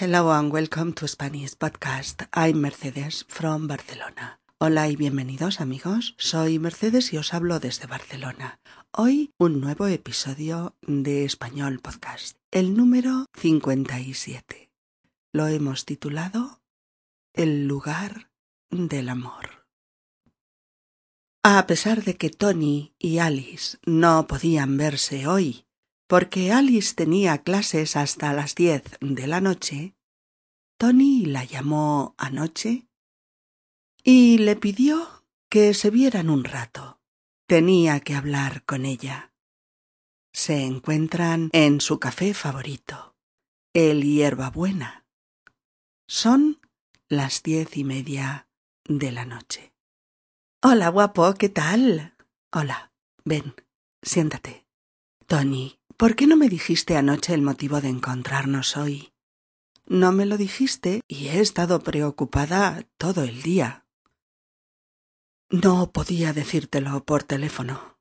Hello and welcome to Spanish Podcast. I'm Mercedes from Barcelona. Hola y bienvenidos amigos. Soy Mercedes y os hablo desde Barcelona. Hoy un nuevo episodio de Español Podcast, el número 57. Lo hemos titulado El lugar del amor. A pesar de que Tony y Alice no podían verse hoy porque Alice tenía clases hasta las diez de la noche, Tony la llamó anoche y le pidió que se vieran un rato. Tenía que hablar con ella. Se encuentran en su café favorito, el Hierbabuena. Son las diez y media de la noche. Hola, guapo, ¿qué tal? Hola, ven, siéntate. Tony, ¿Por qué no me dijiste anoche el motivo de encontrarnos hoy? No me lo dijiste y he estado preocupada todo el día. No podía decírtelo por teléfono.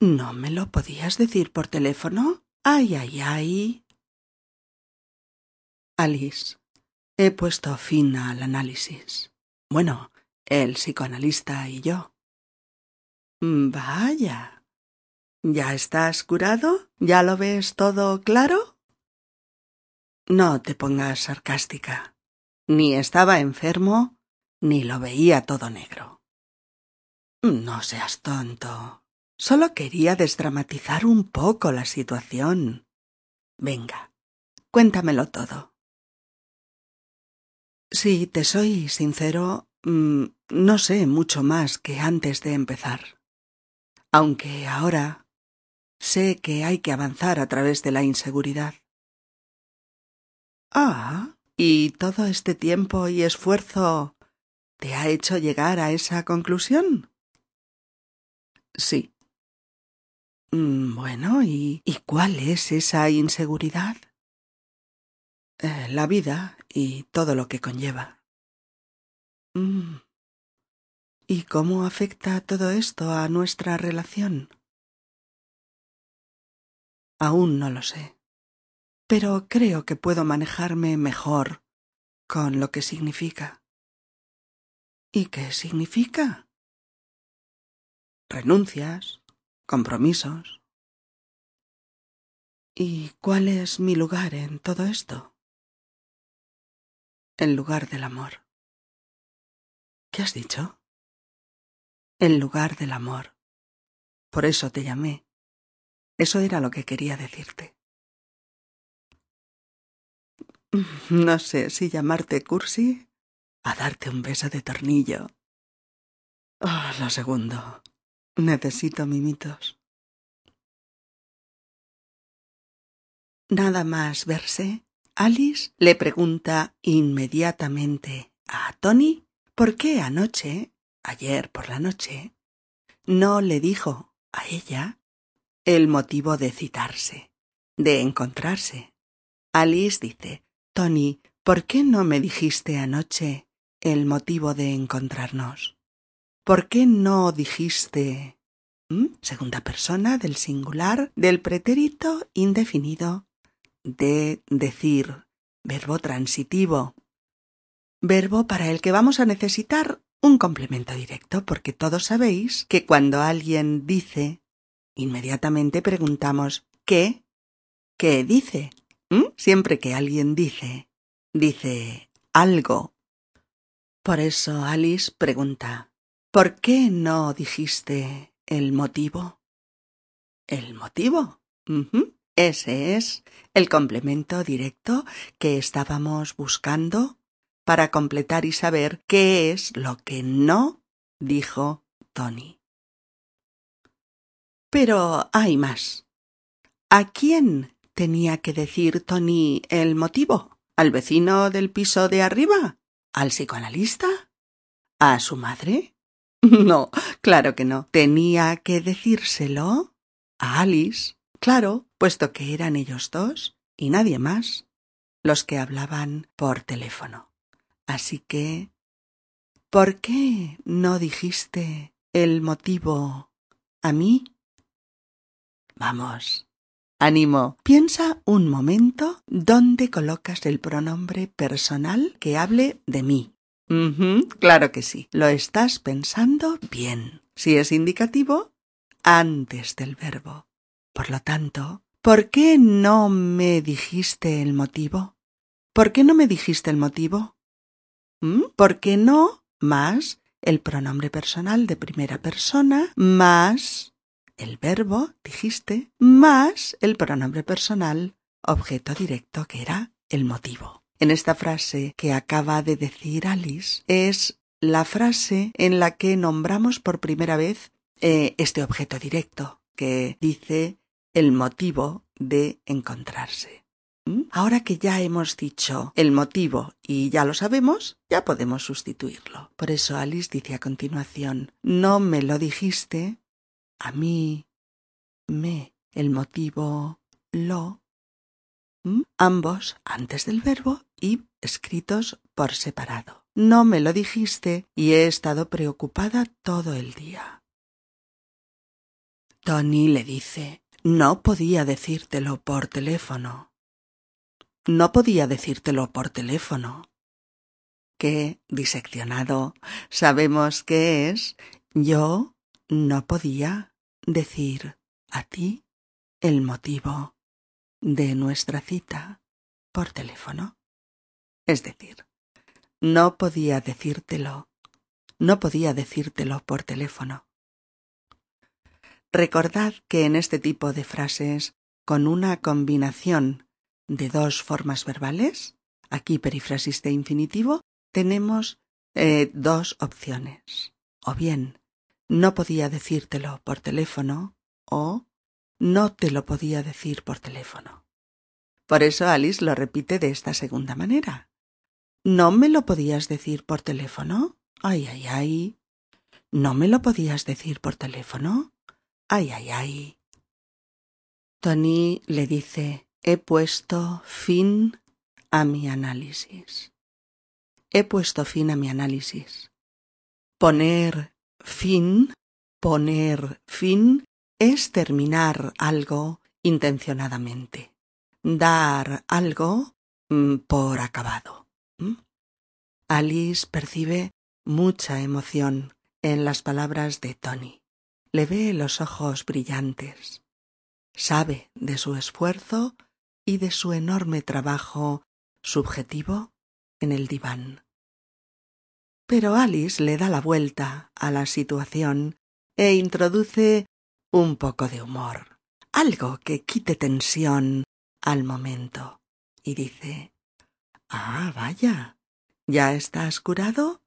¿No me lo podías decir por teléfono? Ay, ay, ay. Alice, he puesto fin al análisis. Bueno, el psicoanalista y yo. Vaya. ¿Ya estás curado? ¿Ya lo ves todo claro? No te pongas sarcástica. Ni estaba enfermo, ni lo veía todo negro. No seas tonto. Solo quería desdramatizar un poco la situación. Venga, cuéntamelo todo. Si te soy sincero, mm, no sé mucho más que antes de empezar. Aunque ahora Sé que hay que avanzar a través de la inseguridad. Ah, ¿y todo este tiempo y esfuerzo te ha hecho llegar a esa conclusión? Sí. Mm, bueno, ¿y, ¿y cuál es esa inseguridad? Eh, la vida y todo lo que conlleva. Mm. ¿Y cómo afecta todo esto a nuestra relación? Aún no lo sé. Pero creo que puedo manejarme mejor con lo que significa. ¿Y qué significa? Renuncias, compromisos. ¿Y cuál es mi lugar en todo esto? El lugar del amor. ¿Qué has dicho? El lugar del amor. Por eso te llamé eso era lo que quería decirte. No sé si llamarte cursi a darte un beso de tornillo. Oh, lo segundo. Necesito mimitos. Nada más verse, Alice le pregunta inmediatamente a Tony por qué anoche, ayer por la noche, no le dijo a ella el motivo de citarse, de encontrarse. Alice dice, Tony, ¿por qué no me dijiste anoche el motivo de encontrarnos? ¿Por qué no dijiste... Segunda persona del singular del pretérito indefinido de decir, verbo transitivo, verbo para el que vamos a necesitar un complemento directo, porque todos sabéis que cuando alguien dice Inmediatamente preguntamos ¿qué? ¿Qué dice? ¿Mm? Siempre que alguien dice, dice algo. Por eso Alice pregunta ¿Por qué no dijiste el motivo? ¿El motivo? Ese es el complemento directo que estábamos buscando para completar y saber qué es lo que no dijo Tony. Pero hay más. ¿A quién tenía que decir Tony el motivo? ¿Al vecino del piso de arriba? ¿Al psicoanalista? ¿A su madre? No, claro que no. Tenía que decírselo a Alice, claro, puesto que eran ellos dos y nadie más los que hablaban por teléfono. Así que... ¿Por qué no dijiste el motivo a mí? Vamos, Ánimo, piensa un momento dónde colocas el pronombre personal que hable de mí. claro que sí. Lo estás pensando bien. Si es indicativo, antes del verbo. Por lo tanto, ¿por qué no me dijiste el motivo? ¿Por qué no me dijiste el motivo? ¿Mm? ¿Por qué no más el pronombre personal de primera persona más el verbo, dijiste, más el pronombre personal, objeto directo, que era el motivo. En esta frase que acaba de decir Alice es la frase en la que nombramos por primera vez eh, este objeto directo, que dice el motivo de encontrarse. ¿Mm? Ahora que ya hemos dicho el motivo y ya lo sabemos, ya podemos sustituirlo. Por eso Alice dice a continuación No me lo dijiste a mí, me, el motivo, lo, ambos antes del verbo y escritos por separado. No me lo dijiste y he estado preocupada todo el día. Tony le dice, no podía decírtelo por teléfono. No podía decírtelo por teléfono. Que, diseccionado, sabemos que es yo no podía decir a ti el motivo de nuestra cita por teléfono. Es decir, no podía decírtelo, no podía decírtelo por teléfono. Recordad que en este tipo de frases, con una combinación de dos formas verbales, aquí perífrasis de infinitivo, tenemos eh, dos opciones. O bien no podía decírtelo por teléfono o no te lo podía decir por teléfono. Por eso Alice lo repite de esta segunda manera. ¿No me lo podías decir por teléfono? Ay, ay, ay. ¿No me lo podías decir por teléfono? Ay, ay, ay. Tony le dice, he puesto fin a mi análisis. He puesto fin a mi análisis. Poner Fin, poner fin, es terminar algo intencionadamente, dar algo mm, por acabado. Alice percibe mucha emoción en las palabras de Tony. Le ve los ojos brillantes. Sabe de su esfuerzo y de su enorme trabajo subjetivo en el diván. Pero Alice le da la vuelta a la situación e introduce un poco de humor, algo que quite tensión al momento, y dice Ah, vaya. ¿Ya estás curado?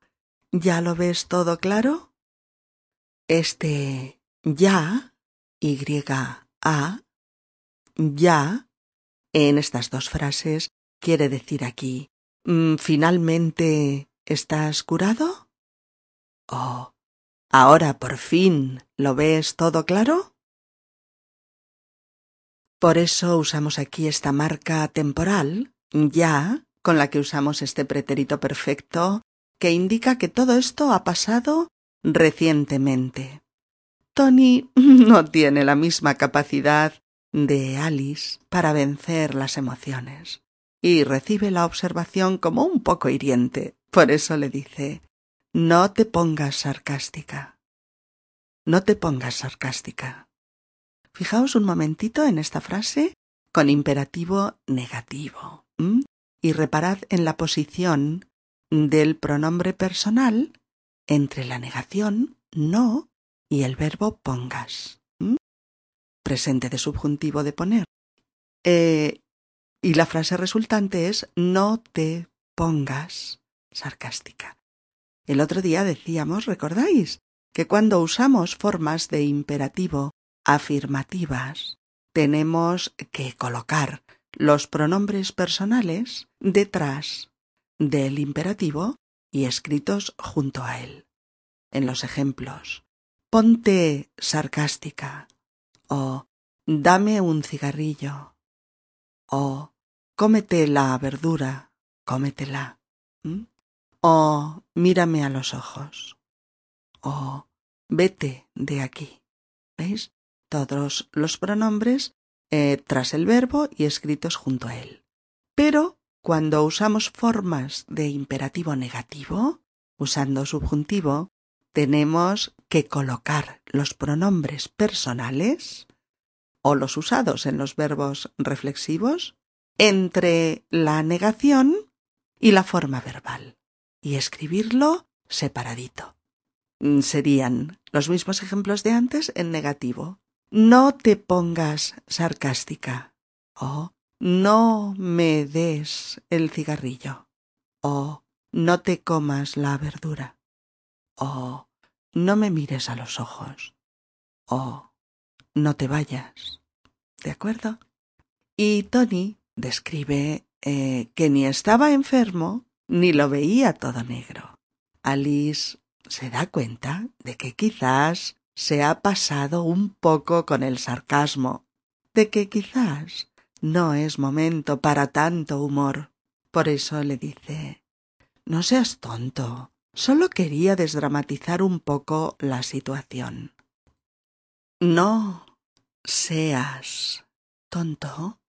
¿Ya lo ves todo claro? Este ya, Y-A, ya, en estas dos frases, quiere decir aquí, mm, finalmente ¿Estás curado? Oh, ahora por fin lo ves todo claro. Por eso usamos aquí esta marca temporal, ya, con la que usamos este pretérito perfecto, que indica que todo esto ha pasado recientemente. Tony no tiene la misma capacidad de Alice para vencer las emociones y recibe la observación como un poco hiriente. Por eso le dice No te pongas sarcástica. No te pongas sarcástica. Fijaos un momentito en esta frase con imperativo negativo y reparad en la posición del pronombre personal entre la negación no y el verbo pongas. Presente de subjuntivo de poner. Eh, y la frase resultante es no te pongas sarcástica. El otro día decíamos, ¿recordáis? que cuando usamos formas de imperativo afirmativas, tenemos que colocar los pronombres personales detrás del imperativo y escritos junto a él. En los ejemplos, ponte sarcástica o dame un cigarrillo o cómete la verdura, cómetela. Oh, mírame a los ojos. Oh, vete de aquí. ¿Veis? Todos los pronombres eh, tras el verbo y escritos junto a él. Pero cuando usamos formas de imperativo negativo, usando subjuntivo, tenemos que colocar los pronombres personales o los usados en los verbos reflexivos entre la negación y la forma verbal y escribirlo separadito. Mm, serían los mismos ejemplos de antes en negativo. No te pongas sarcástica. O no me des el cigarrillo. O no te comas la verdura. O no me mires a los ojos. O no te vayas. ¿De acuerdo? Y Tony describe eh, que ni estaba enfermo ni lo veía todo negro. Alice se da cuenta de que quizás se ha pasado un poco con el sarcasmo, de que quizás no es momento para tanto humor. Por eso le dice No seas tonto. Solo quería desdramatizar un poco la situación. No seas tonto.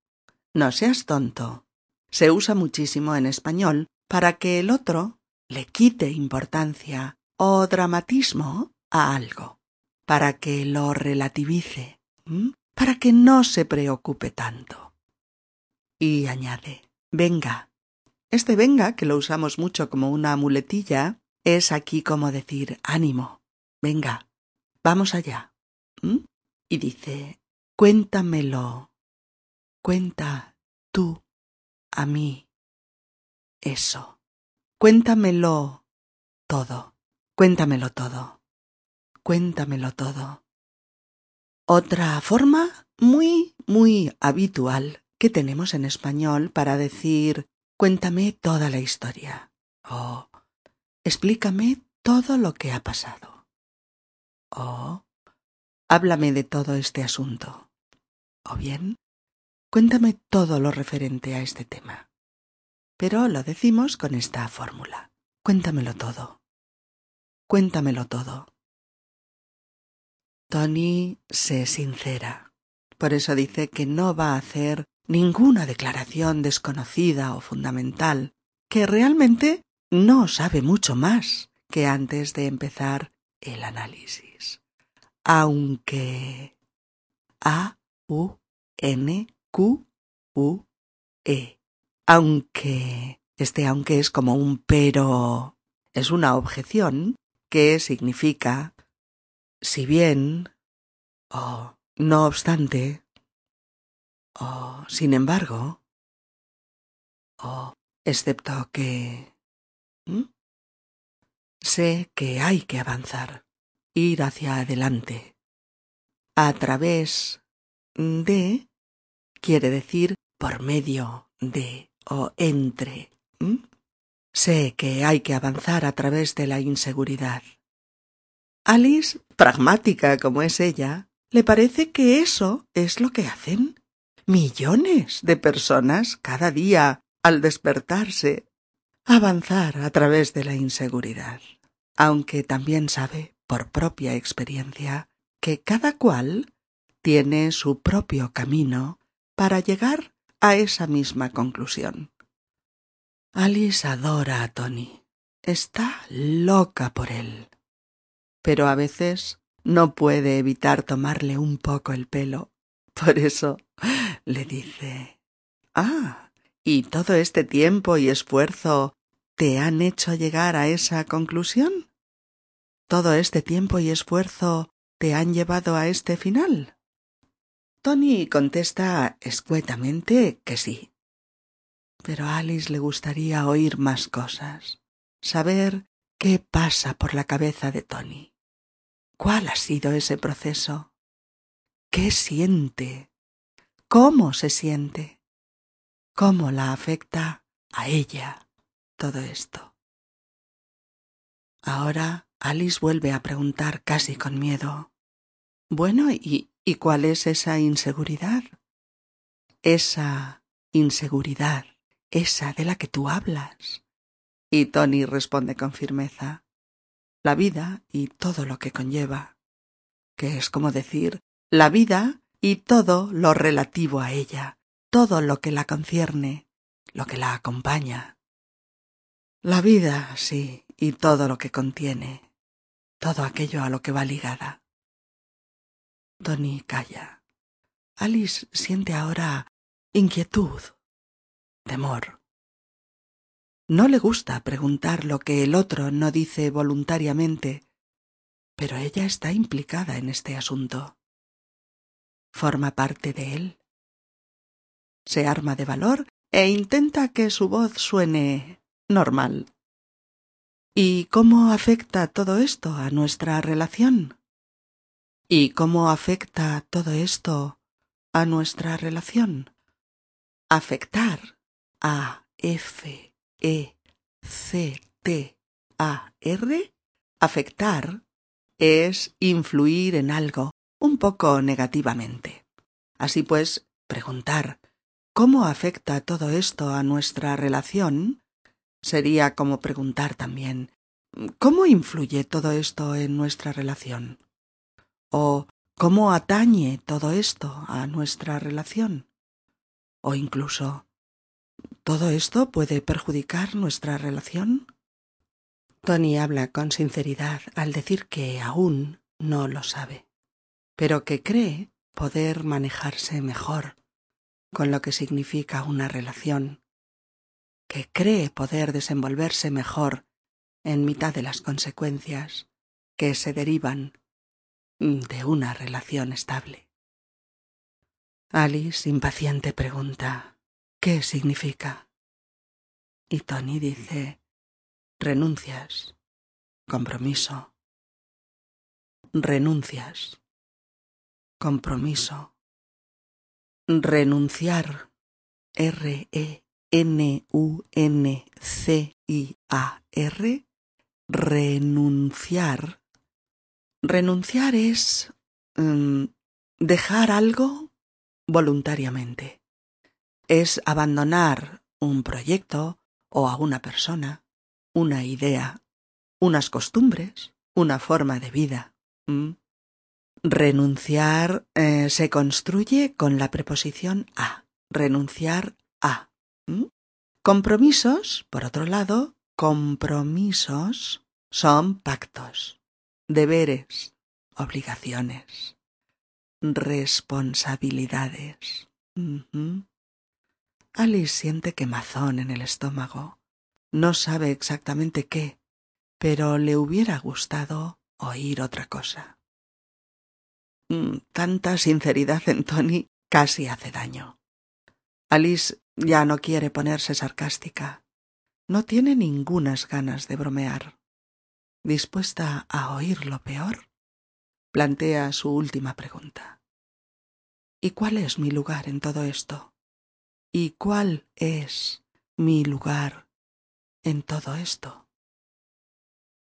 No seas tonto. Se usa muchísimo en español para que el otro le quite importancia o dramatismo a algo, para que lo relativice, para que no se preocupe tanto. Y añade, venga. Este venga, que lo usamos mucho como una muletilla, es aquí como decir ánimo, venga, vamos allá. Y dice, cuéntamelo, cuenta tú a mí eso, cuéntamelo todo. Cuéntamelo todo. Cuéntamelo todo. Otra forma muy, muy habitual que tenemos en español para decir cuéntame toda la historia o explícame todo lo que ha pasado o háblame de todo este asunto o bien cuéntame todo lo referente a este tema. Pero lo decimos con esta fórmula. Cuéntamelo todo. Cuéntamelo todo. Tony se sincera. Por eso dice que no va a hacer ninguna declaración desconocida o fundamental, que realmente no sabe mucho más que antes de empezar el análisis. Aunque A U N Q U E. Aunque este aunque es como un pero es una objeción que significa si bien o no obstante o sin embargo o excepto que sé que hay que avanzar, ir hacia adelante. A través de quiere decir por medio de o entre. Sé que hay que avanzar a través de la inseguridad. Alice, pragmática como es ella, le parece que eso es lo que hacen millones de personas cada día al despertarse, avanzar a través de la inseguridad, aunque también sabe, por propia experiencia, que cada cual tiene su propio camino para llegar a esa misma conclusión. Alice adora a Tony. Está loca por él. Pero a veces no puede evitar tomarle un poco el pelo. Por eso le dice Ah, ¿y todo este tiempo y esfuerzo te han hecho llegar a esa conclusión? ¿Todo este tiempo y esfuerzo te han llevado a este final? Tony contesta escuetamente que sí pero a Alice le gustaría oír más cosas, saber qué pasa por la cabeza de Tony. ¿Cuál ha sido ese proceso? ¿Qué siente? ¿Cómo se siente? ¿Cómo la afecta a ella todo esto? Ahora Alice vuelve a preguntar casi con miedo. Bueno, ¿y, ¿y cuál es esa inseguridad? Esa inseguridad esa de la que tú hablas. Y Tony responde con firmeza la vida y todo lo que conlleva, que es como decir la vida y todo lo relativo a ella, todo lo que la concierne, lo que la acompaña. La vida, sí, y todo lo que contiene, todo aquello a lo que va ligada. Tony calla. Alice siente ahora inquietud, temor. No le gusta preguntar lo que el otro no dice voluntariamente, pero ella está implicada en este asunto. Forma parte de él. Se arma de valor e intenta que su voz suene normal. ¿Y cómo afecta todo esto a nuestra relación? ¿Y cómo afecta todo esto a nuestra relación? Afectar a F E C T A R afectar es influir en algo un poco negativamente. Así pues, preguntar ¿cómo afecta todo esto a nuestra relación? sería como preguntar también ¿cómo influye todo esto en nuestra relación? O ¿cómo atañe todo esto a nuestra relación? o incluso ¿todo esto puede perjudicar nuestra relación? Tony habla con sinceridad al decir que aún no lo sabe, pero que cree poder manejarse mejor con lo que significa una relación, que cree poder desenvolverse mejor en mitad de las consecuencias que se derivan de una relación estable. Alice, impaciente, pregunta ¿Qué significa? Y Tony dice renuncias, compromiso, renuncias, compromiso, renunciar, R-E-N-U-N-C-I-A-R, renunciar. Renunciar es um, dejar algo voluntariamente. Es abandonar un proyecto o a una persona una idea, unas costumbres, una forma de vida. Renunciar eh, se construye con la preposición a. Renunciar a. Compromisos, por otro lado, compromisos son pactos, deberes, obligaciones, responsabilidades. Alice siente quemazón en el estómago no sabe exactamente qué, pero le hubiera gustado oír otra cosa. Mm, tanta sinceridad en Tony casi hace daño. Alice ya no quiere ponerse sarcástica. No tiene ningunas ganas de bromear. Dispuesta a oír lo peor, plantea su última pregunta. ¿Y cuál es mi lugar en todo esto? ¿Y cuál es mi lugar en todo esto?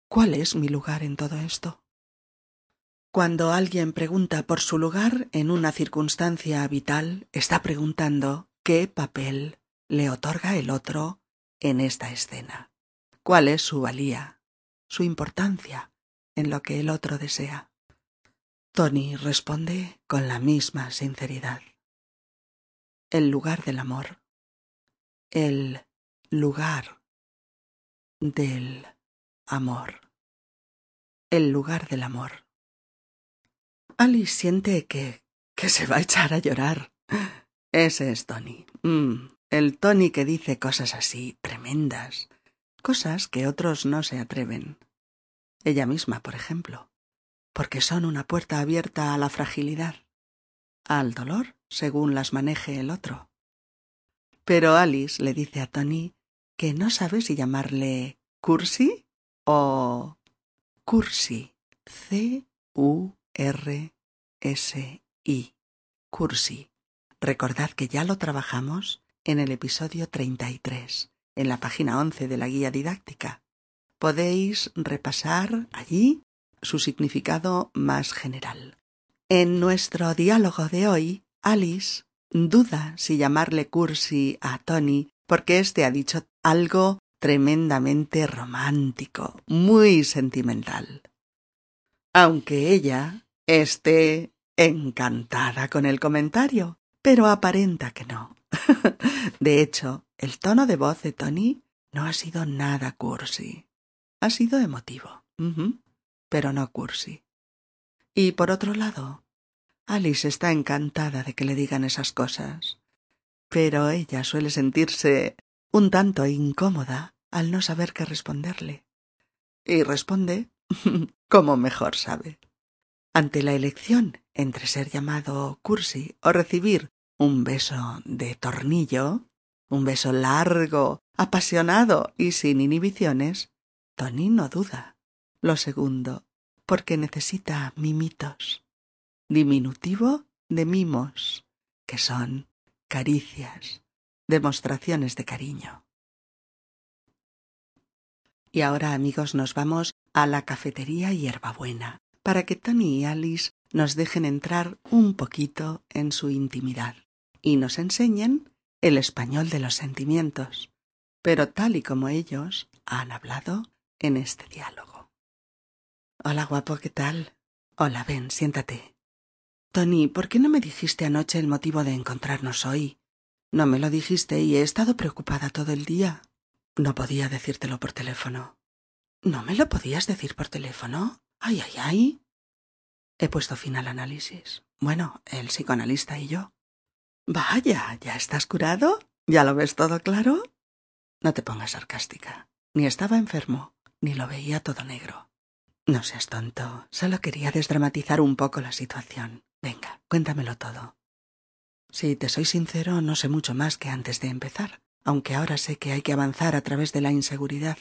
¿Cuál es mi lugar en todo esto? Cuando alguien pregunta por su lugar en una circunstancia vital, está preguntando qué papel le otorga el otro en esta escena. ¿Cuál es su valía, su importancia en lo que el otro desea? Tony responde con la misma sinceridad. El lugar del amor. El lugar del amor. El lugar del amor. Alice siente que que se va a echar a llorar. Ese es Tony. Mm, el Tony que dice cosas así tremendas, cosas que otros no se atreven. Ella misma, por ejemplo, porque son una puerta abierta a la fragilidad, al dolor, según las maneje el otro. Pero Alice le dice a Tony que no sabe si llamarle Cursi o Cursi. C-U-R-S-I. Cursi. Recordad que ya lo trabajamos en el episodio 33, en la página 11 de la guía didáctica. Podéis repasar allí su significado más general. En nuestro diálogo de hoy, Alice duda si llamarle cursi a Tony porque éste ha dicho algo tremendamente romántico, muy sentimental. Aunque ella esté encantada con el comentario, pero aparenta que no. de hecho, el tono de voz de Tony no ha sido nada cursi. Ha sido emotivo, pero no cursi. Y por otro lado, Alice está encantada de que le digan esas cosas, pero ella suele sentirse un tanto incómoda al no saber qué responderle. Y responde como mejor sabe. Ante la elección entre ser llamado cursi o recibir un beso de tornillo, un beso largo, apasionado y sin inhibiciones, Tony no duda. Lo segundo, porque necesita mimitos. Diminutivo de mimos, que son caricias, demostraciones de cariño. Y ahora, amigos, nos vamos a la cafetería Hierbabuena para que Tony y Alice nos dejen entrar un poquito en su intimidad y nos enseñen el español de los sentimientos, pero tal y como ellos han hablado en este diálogo. Hola, guapo, ¿qué tal? Hola, ven, siéntate. Tony, ¿por qué no me dijiste anoche el motivo de encontrarnos hoy? No me lo dijiste y he estado preocupada todo el día. No podía decírtelo por teléfono. ¿No me lo podías decir por teléfono? Ay, ay, ay. He puesto fin al análisis. Bueno, el psicoanalista y yo. Vaya, ¿ya estás curado? ¿Ya lo ves todo claro? No te pongas sarcástica. Ni estaba enfermo, ni lo veía todo negro. No seas tonto. Solo quería desdramatizar un poco la situación. Venga, cuéntamelo todo. Si te soy sincero, no sé mucho más que antes de empezar, aunque ahora sé que hay que avanzar a través de la inseguridad.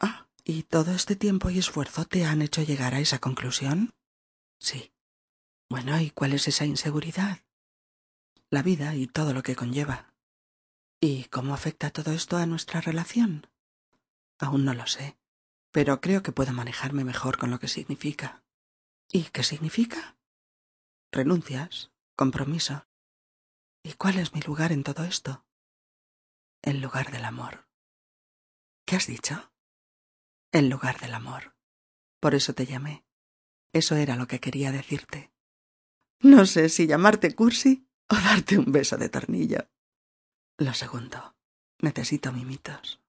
Ah, ¿y todo este tiempo y esfuerzo te han hecho llegar a esa conclusión? Sí. Bueno, ¿y cuál es esa inseguridad? La vida y todo lo que conlleva. ¿Y cómo afecta todo esto a nuestra relación? Aún no lo sé, pero creo que puedo manejarme mejor con lo que significa. ¿Y qué significa? Renuncias, compromiso. ¿Y cuál es mi lugar en todo esto? El lugar del amor. ¿Qué has dicho? El lugar del amor. Por eso te llamé. Eso era lo que quería decirte. No sé si llamarte cursi o darte un beso de tornillo. Lo segundo, necesito mimitos.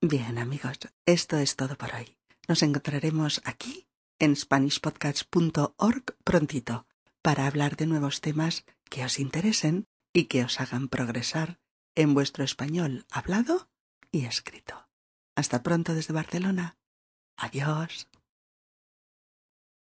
Bien, amigos, esto es todo por hoy. Nos encontraremos aquí en SpanishPodcasts.org prontito para hablar de nuevos temas que os interesen y que os hagan progresar en vuestro español hablado y escrito. Hasta pronto desde Barcelona. Adiós.